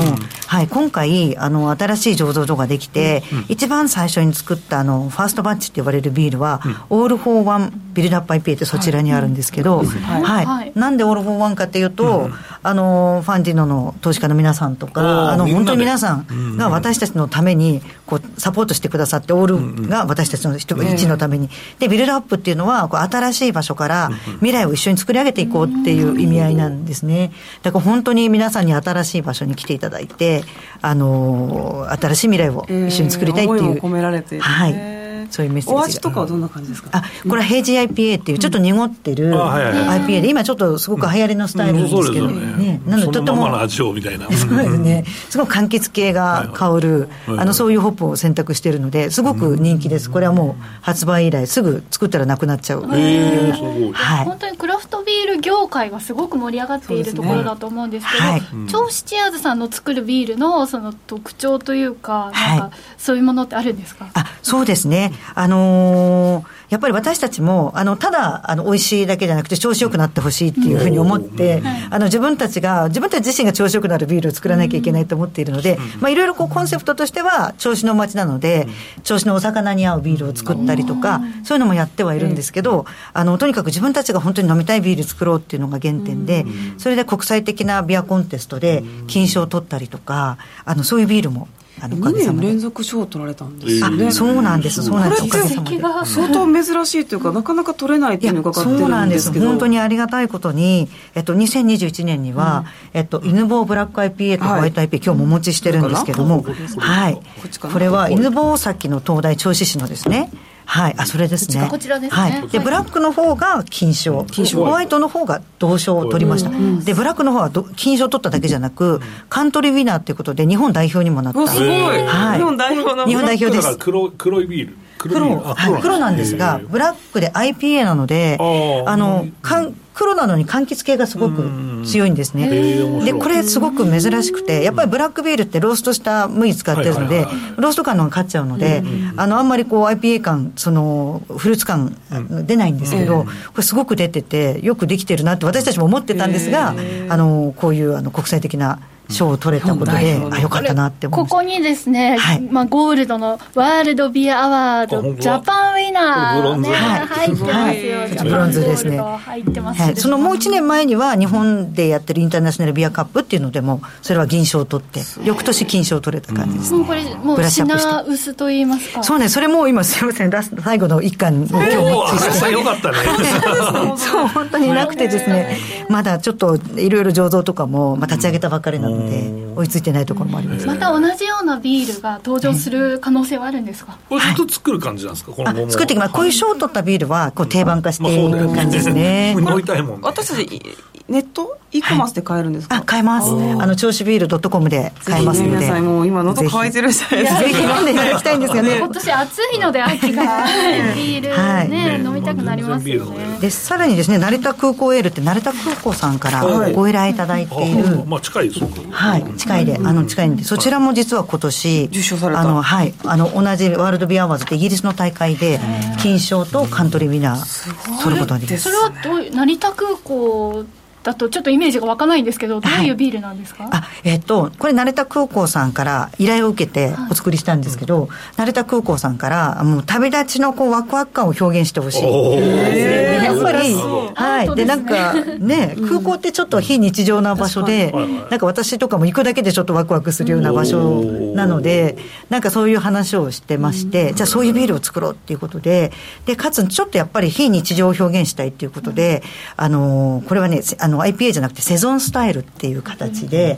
はい、今回あの新しい醸造所ができて、一番最初に作ったあのファーストバッチって呼ばれるビールは、 All for One Build Up IPA ってそちらにあるんですけど、はい。なんで All for One かっていうと、あの FUNDINNO の投資家の皆さんとか、あの本当に皆さんが私たちのためにこうサポートしてくださって、 All が私たちの人一のために、で Build Up っていうのはこう新しい場所から未来を一緒に作り上げていこうっていう意味合いなんですね。だから本当に皆さんに新しい場所に来ていただいて、あの新しい未来を一緒に作りたいっていう、えー、込められて、はい。そういうメッセージお味とかはどんな感じですか？あこれは平時 IPA っていうちょっと濁ってる IPA で今ちょっととすごく流行りのスタイルなんですけど、ね。なのでとても。の味をみたいな。そうですね。すごく柑橘系が香る、あのそういうホップを選択しているのですごく人気です。これはもう発売以来すぐ作ったらなくなっちゃう、えー、はい、本当にクラフトビール業界がすごく盛り上がっているところだと思うんですけど、はい、銚子チアーズさんの作るビールのその特徴というかなんかそういうものってあるんですか、あそうですねあのーやっぱり私たちも、あの、ただ、あの、美味しいだけじゃなくて、調子よくなってほしいっていうふうに思って、あの、自分たちが、自分たち自身が調子よくなるビールを作らなきゃいけないと思っているので、まあ、いろいろこう、コンセプトとしては、調子の街なので、調子のお魚に合うビールを作ったりとか、そういうのもやってはいるんですけど、あの、とにかく自分たちが本当に飲みたいビール作ろうっていうのが原点で、それで国際的なビアコンテストで金賞を取ったりとか、あの、そういうビールもあの2年連続賞を取られたんですよね、そうなんです。そうなんです。相当珍しいというかなかなか取れないっていうのがそうなんです。本当にありがたいことに、えっと、2021年には、うん、えっと、犬坊ブラック IPA とホワイト IPA、はい、今日もお持ちしてるんですけども、はい。これは犬坊崎の東大銚子市のですねはい、あそれですね。こちらですね。はい。で、ブラックの方が金賞、金賞ホワイトの方が銅賞を取りました。で、ブラックの方は金賞を取っただけじゃなく、カントリーウィナーということで日本代表にもなった。すごい。はい。日本代表の日本代表です。黒黒いビール。黒はい、黒なんですが、ブラックで IPA なので、あの、かん黒なのに柑橘系がすごく強いんですね。で、これすごく珍しくて、やっぱりブラックビールってローストした麦使ってるので、ロースト感の方が勝っちゃうので、あの、あんまりこう IPA 感、その、フルーツ感出ないんですけど、これすごく出てて、よくできてるなって私たちも思ってたんですが、あの、こういうあの国際的な賞を取れたことで、あよかったなって思ここにですね、はい、まあ、ゴールドのワールドビアアワードジャパンウィナー、ね、入ってますよ、はい、ブロンズですね。入ってます、はい、そのもう1年前には日本でやってるインターナショナルビアカップっていうのでもそれは銀賞を取って翌年金賞を取れた感じです、ね、もうこれもう品薄と言いますか。そうねそれも今すみません。最後の一巻を今日持って。きてよかったね。そう本当になくてですね。まだちょっといろいろ醸造とかも、まあ、立ち上げたばかりなので追いついてないところもあります。また同じようなビールが登場する可能性はあるんですか、これずっと作る感じなんですか、この作っていきます。こういう賞を取ったビールはこう定番化していく感じですね、飲みたいもん私たちネット？e コマースで買えるんですか、あ買えます。あの銚子ビール .com で買えますので、皆さんもう今喉乾いてるじゃないです。かぜひ飲んでいただきたいんですよね。今年暑いので秋がビールね、はい、飲みたくなりますよね。でさらにですね成田空港エールって成田空港さんからご依頼いただいている、まあ近いですはい近いであの近いんでそちらも実は今年受賞された。あのはいあの同じワールドビアワーズってイギリスの大会で金賞とカントリーウィナー取ることができます。それはどう成田空港だとちょっとイメージが湧かないんですけどどういうビールなんですか、はい、あえっ、ー、とこれ成田空港さんから依頼を受けてお作りしたんですけど、はい、成田空港さんからもう旅立ちのこうワクワク感を表現してほしい。やっぱりはい。でなんかね空港ってちょっと非日常な場所で、なんか私とかも行くだけでちょっとワクワクするような場所なのでなんかそういう話をしてまして、じゃあそういうビールを作ろうっていうことででかつちょっとやっぱり非日常を表現したいっていうことで、あのこれはねあのの IPA じゃなくてセゾンスタイルっていう形で、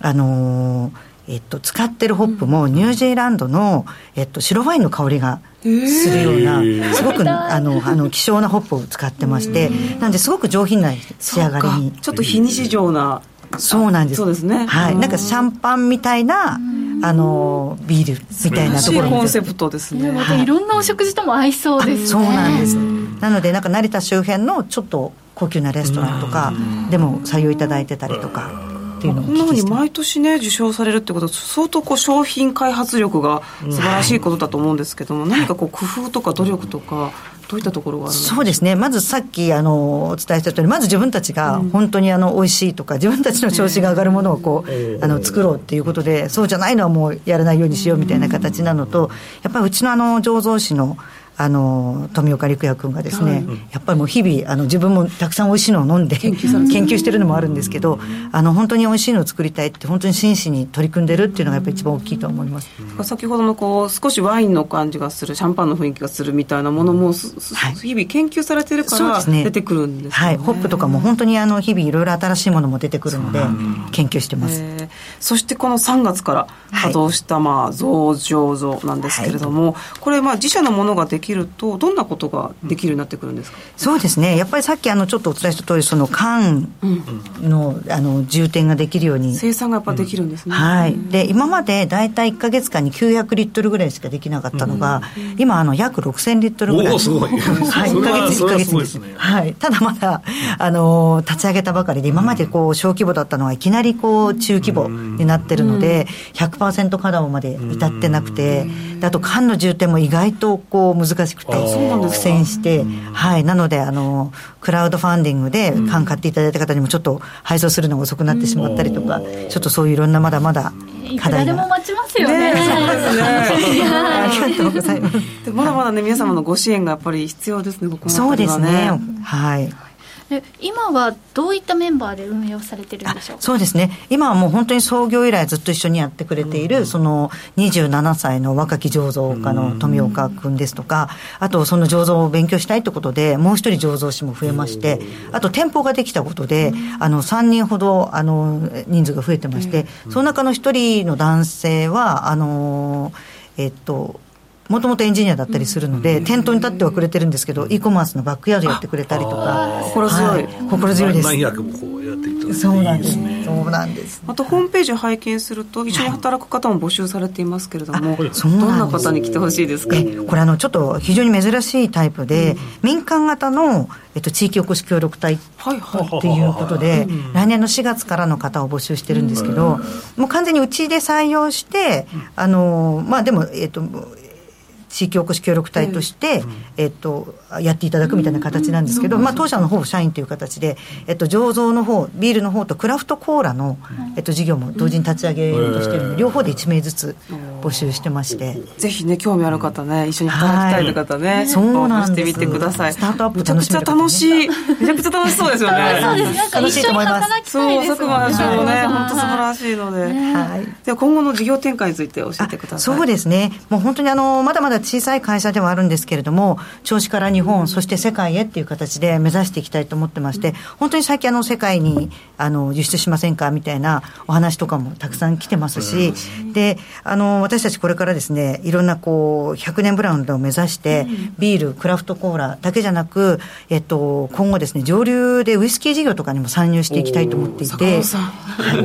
あのえっと、使ってるホップもニュージーランドの、えっと、白ワインの香りがするような、すごくあのあの希少なホップを使ってまして、なんですごく上品な仕上がりに。ちょっと非日常なそうなんです。そうですね。はい。なんかシャンパンみたいな、あの、ビールみたいなところコンセプトですね。またいろんなお食事とも合いそうですね。そうなんです。なので、なんか成田周辺のちょっと高級なレストランとかでも採用いただいてたりとか。っていうのこんなふうに毎年ね受賞されるってことは相当こう商品開発力が素晴らしいことだと思うんですけども、何かこう工夫とか努力とかどういったところがそうですね。まずさっきあのお伝えした通りまず自分たちが本当にあの美味しいとか自分たちの調子が上がるものをこう、あの作ろうっていうことでそうじゃないのはもうやらないようにしようみたいな形なのとやっぱりうちのあの醸造士のあの富岡陸也君がですね、はい、やっぱりもう日々あの自分もたくさん美味しいのを飲んで研究してるのもあるんですけど、あの本当に美味しいのを作りたいって本当に真摯に取り組んでるっていうのがやっぱり一番大きいと思います、先ほどのこう少しワインの感じがするシャンパンの雰囲気がするみたいなものも、はい、日々研究されてるから出てくるんです、ね、はい。ホップとかも本当にあの日々いろいろ新しいものも出てくるので研究してます、そしてこの3月から稼働した、まあ増上蔵なんですけれども、これまあ自社のものができるとどんなことができるようになってくるんですか、そうですね。やっぱりさっきあのちょっとお伝えした通りその缶の,、あの充填ができるように。生産がやっぱできるんですね、はい。で今まで大体1か月間に900リットルぐらいしかできなかったのが、今あの約6000リットルぐらい。おすごい、はい、1か月1か月です。ね、はい、ただまだあの立ち上げたばかりで今までこう小規模だったのはいきなりこう中規模になってるので100%稼働まで至ってなくてあと缶の充填も意外とこう難しくて苦戦して、はい、なのであのクラウドファンディングで缶買っていただいた方にもちょっと配送するのが遅くなってしまったりとか、ちょっとそういういろんなまだまだ課題が。いくらでも待ちますよね。ありがとうございます。まだまだね皆様のご支援がやっぱり必要ですね。ここの、ね、そうですね。はい。で今はどういったメンバーで運営をされてるんでしょうそうですね、今はもう本当に創業以来ずっと一緒にやってくれている、うん、その27歳の若き醸造家の富岡君ですとか、あとその醸造を勉強したいということで、もう一人醸造師も増えまして、あと店舗ができたことで、あの3人ほどあの人数が増えてまして、その中の一人の男性は、あのえっと、もともとエンジニアだったりするので、店頭に立ってはくれてるんですけど、e コマースのバックヤードやってくれたりとか、心強い、心強いです。何役もこうやっていただいてそうなんです。そうなんです。またホームページを拝見すると、一緒に働く方も募集されていますけれども、どんな方に来てほしいですか？これあの、ちょっと非常に珍しいタイプで、民間型の、えっと、地域おこし協力隊っていうことで、来年の4月からの方を募集してるんですけど、もう完全にうちで採用して、あの、まあでも、えっと、地域おこし協力隊として、えっと、やっていただくみたいな形なんですけど、まあ、当社の方社員という形で、えっと、醸造の方ビールの方とクラフトコーラの、えっと、事業も同時に立ち上げようとしているので、両方で1名ずつ募集してまして。ぜひね興味ある方ね一緒に働きたいという方ね、そうなんしてみてください。スタートアップめちゃくちゃ楽しい。めちゃくちゃ楽しそうですよね。そうです。なんか一緒に働きたいです。そう佐久間社長ね本当素晴らしいので、はい、では今後の事業展開について教えてくださいそうですねもう本当にあのまだまだ小さい会社ではあるんですけれども、銚子から日本、そして世界へっていう形で目指していきたいと思ってまして、本当に最近、あの世界にあの輸出しませんかみたいなお話とかもたくさん来てますし、であの私たちこれからですね、いろんなこう100年ブランドを目指して、ビール、クラフトコーラだけじゃなく、えっと、今後ですね、上流でウイスキー事業とかにも参入していきたいと思っていて。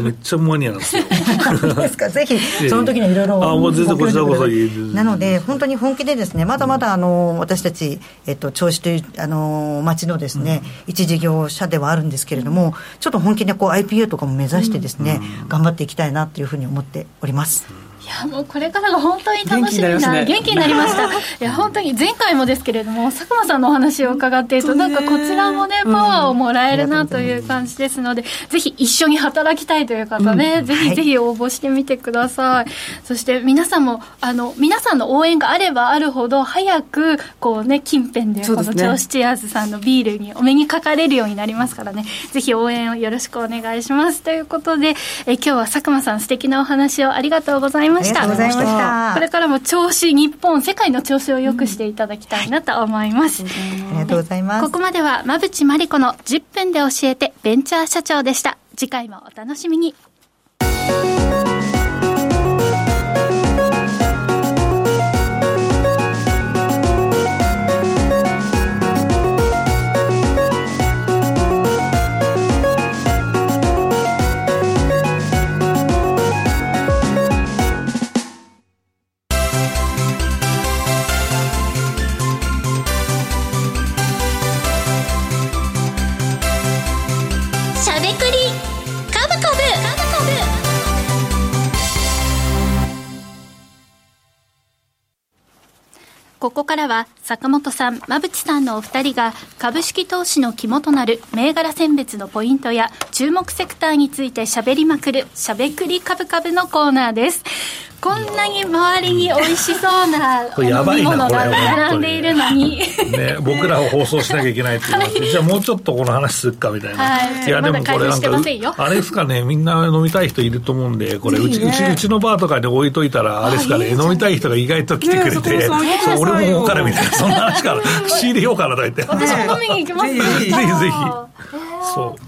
めっちゃマニアなんですよ。ですか、ぜひ、その時にはいろいろ。あ、もう全然こちらこそなので、本当に本気でですね、まだまだあの私たち、えっと、銚子というあの町のですね、うん、一事業者ではあるんですけれども、ちょっと本気でこう IPA とかも目指してですね、うん、頑張っていきたいなというふうに思っております。いやもうこれからが本当に楽しみな元気になりました、いや本当に前回もですけれども佐久間さんのお話を伺っているとなんかこちらもねパワーをもらえるなという感じですので、ぜひ一緒に働きたいという方ね、ぜひぜひ応募してみてください、そして皆さんもあの皆さんの応援があればあるほど早くこうね近辺でこの銚子チアーズさんのビールにお目にかかれるようになりますからね。ぜひ応援をよろしくお願いします。ということでえ今日は佐久間さん素敵なお話をありがとうございましたありがとうございました。これからも調子日本世界の調子を良くしていただきたいなと思います、うんはい、ありがとうございます。ここまでは馬淵真理子の10分で教えてベンチャー社長でした。次回もお楽しみにここからは坂本さん、馬淵さんのお二人が株式投資の肝となる銘柄選別のポイントや注目セクターについてしゃべりまくるしゃべくり株株のコーナーです。こんなに周りに美味しそうなお飲み物が並んでいるのに。ね、僕らを放送しなきゃいけないっていう話。で、じゃあもうちょっとこの話するかみたいな、はい、いやでもこれなんかあれですかねみんな飲みたい人いると思うんでこれうち,、うちうちのバーとかに置いといたらあれですかね飲みたい人が意外と来てくれて、そう俺も儲かるみたいな。そんな話から。仕入れようかなとか言って。私も飲みに行きますぜひぜひ。そう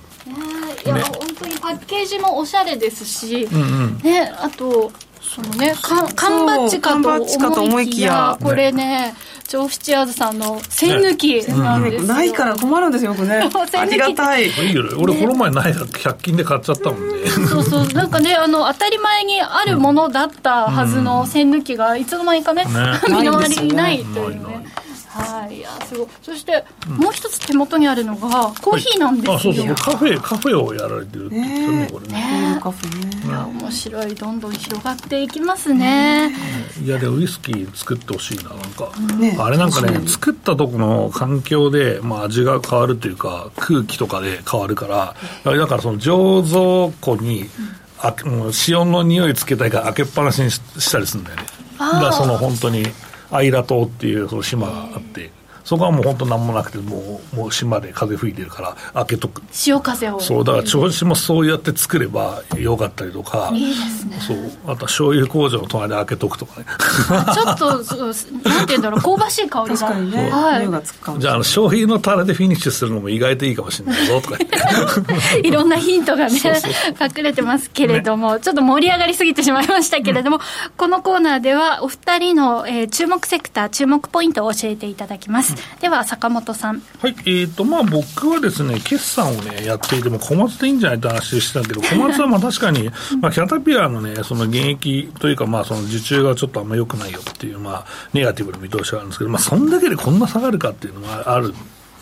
いや、ね、本当にパッケージもおしゃれですし、うんうん、ねあとそのね缶バッジかと思いきや。これね調布チアーズさんの栓抜きなんですよ、ないから困るんですよ、僕ね。ありがたい。いいよ俺、この前ない100均で買っちゃったもんね。そうそう、なんかね、あの、当たり前にあるものだったはずの栓抜きが、いつの間にかね、身の回りにないというね。はい。いやすごい。そして、もう一つ手元にあるのがコーヒーなんですよ、あそうそう。カフェカフェをやられてるんですよねこれね。カフェね。いや面白い。どんどん広がっていきますね、いやでウイスキー作ってほしいななんか、ね、あれなんかね作ったとこの環境で、まあ、味が変わるというか空気とかで変わるからだからその醸造庫に、あもう塩の匂いつけたいから開けっぱなしにしたりするんだよね。だからその本当にアイラ島っていうその島があって、そこはもう本当何もなくてもうもう島で風吹いてるから開けとく。潮風を。そうだから銚子もそうやって作ればよかったりとか。いいですね。そう。あと醤油工場の隣で開けとくとかね。ちょっとそうなんていうんだろう。香ばしい香りが。ね、はい、じゃあ醤油のタレでフィニッシュするのも意外といいかもしれないぞとかいろんなヒントがね隠れてますけれども、ね、ちょっと盛り上がりすぎてしまいましたけれども、うん、このコーナーではお二人の、えー、注目セクター注目ポイントを教えていただきます、うん、では坂本さん。はいえーとまあ僕はですね決算をねやっていても小松でいいんじゃないって話してたけど小松はまあ確かに、まあ、キャタピラーのねその現役というかまあその受注がちょっとあんま良くないよっていうまあネガティブな見通しがあるんですけどまあそんだけでこんな下がるかっていうのがある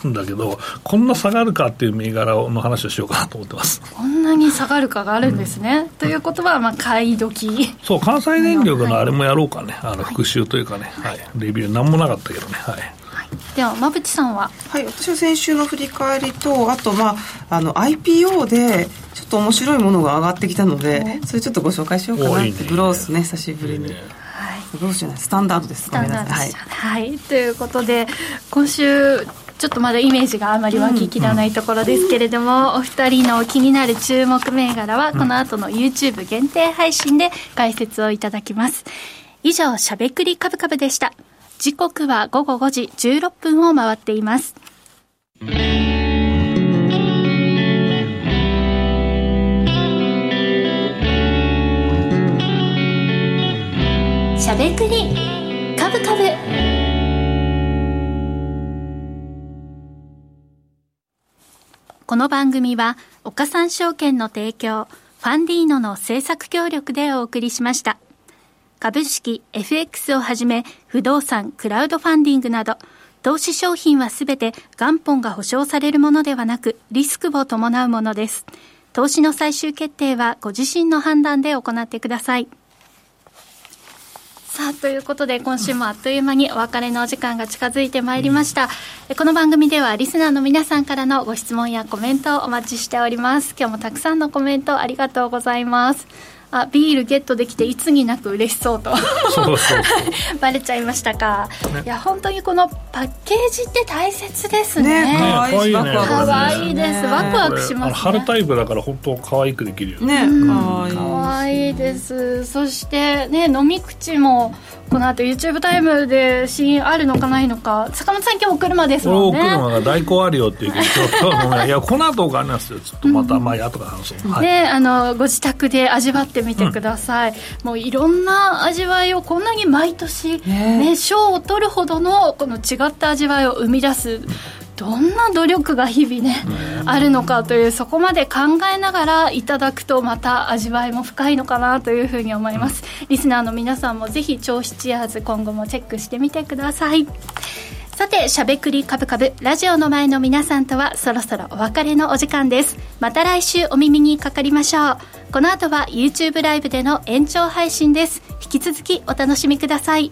んだけど、こんな下がるかっていう銘柄の話をしようかなと思ってます。こんなに下がるかがあるんですね。うん、ということは、まあ、買い時。そう、関西電力のあれもやろうかね、あの復習というかね、はい、レビュー、なんもなかったけどね。はいでは馬淵さんは？はい私は先週の振り返りとあとまああの IPO でちょっと面白いものが上がってきたのでそれちょっとご紹介しようかなって、ね、グロースね久しぶりに。どうしようスタンダードですスタンダードはい、はい、ということで今週ちょっとまだイメージがあまり湧ききらないところですけれども、お二人の気になる注目銘柄はこの後の YouTube 限定配信で解説をいただきます。以上しゃべくりカブカブでした時刻は午後5時16分を回っています。しゃべくり。カブカブ。この番組は、岡三証券の提供、ファンディーノの制作協力でお送りしました。株式、FX をはじめ、不動産、クラウドファンディングなど、投資商品はすべて元本が保証されるものではなく、リスクを伴うものです。投資の最終決定はご自身の判断で行ってください。さあ、ということで、今週もあっという間にお別れのお時間が近づいてまいりました。うん、この番組では、リスナーの皆さんからのご質問やコメントをお待ちしております。今日もたくさんのコメントありがとうございます。あビールゲットできていつになく嬉しそうと。バレちゃいましたか、ね、いや本当にこのパッケージって大切ですね。ねかわいいね。かわいいです、ワクワクしますね。春タイプだから本当可愛くできるよね。ねかわいいです。そしてね飲み口もこの後 YouTube タイムでシーンあるのかないのか坂本さん今日お車ですもんね。お車が代行あるよっていうけどいやこの後お金なんですよ。ちょっとまた、まあ後から話そう、はい、ねあのご自宅で味わってみてください、うん、もういろんな味わいをこんなに毎年ね賞を取るほどのこの違った味わいを生み出すどんな努力が日々ね、あるのかというそこまで考えながらいただくとまた味わいも深いのかなというふうに思います、リスナーの皆さんもぜひ調子チアーズ今後もチェックしてみてくださいさて、しゃべくりカブカブ、ラジオの前の皆さんとはそろそろお別れのお時間です。また来週お耳にかかりましょう。この後は YouTube ライブでの延長配信です。引き続きお楽しみください。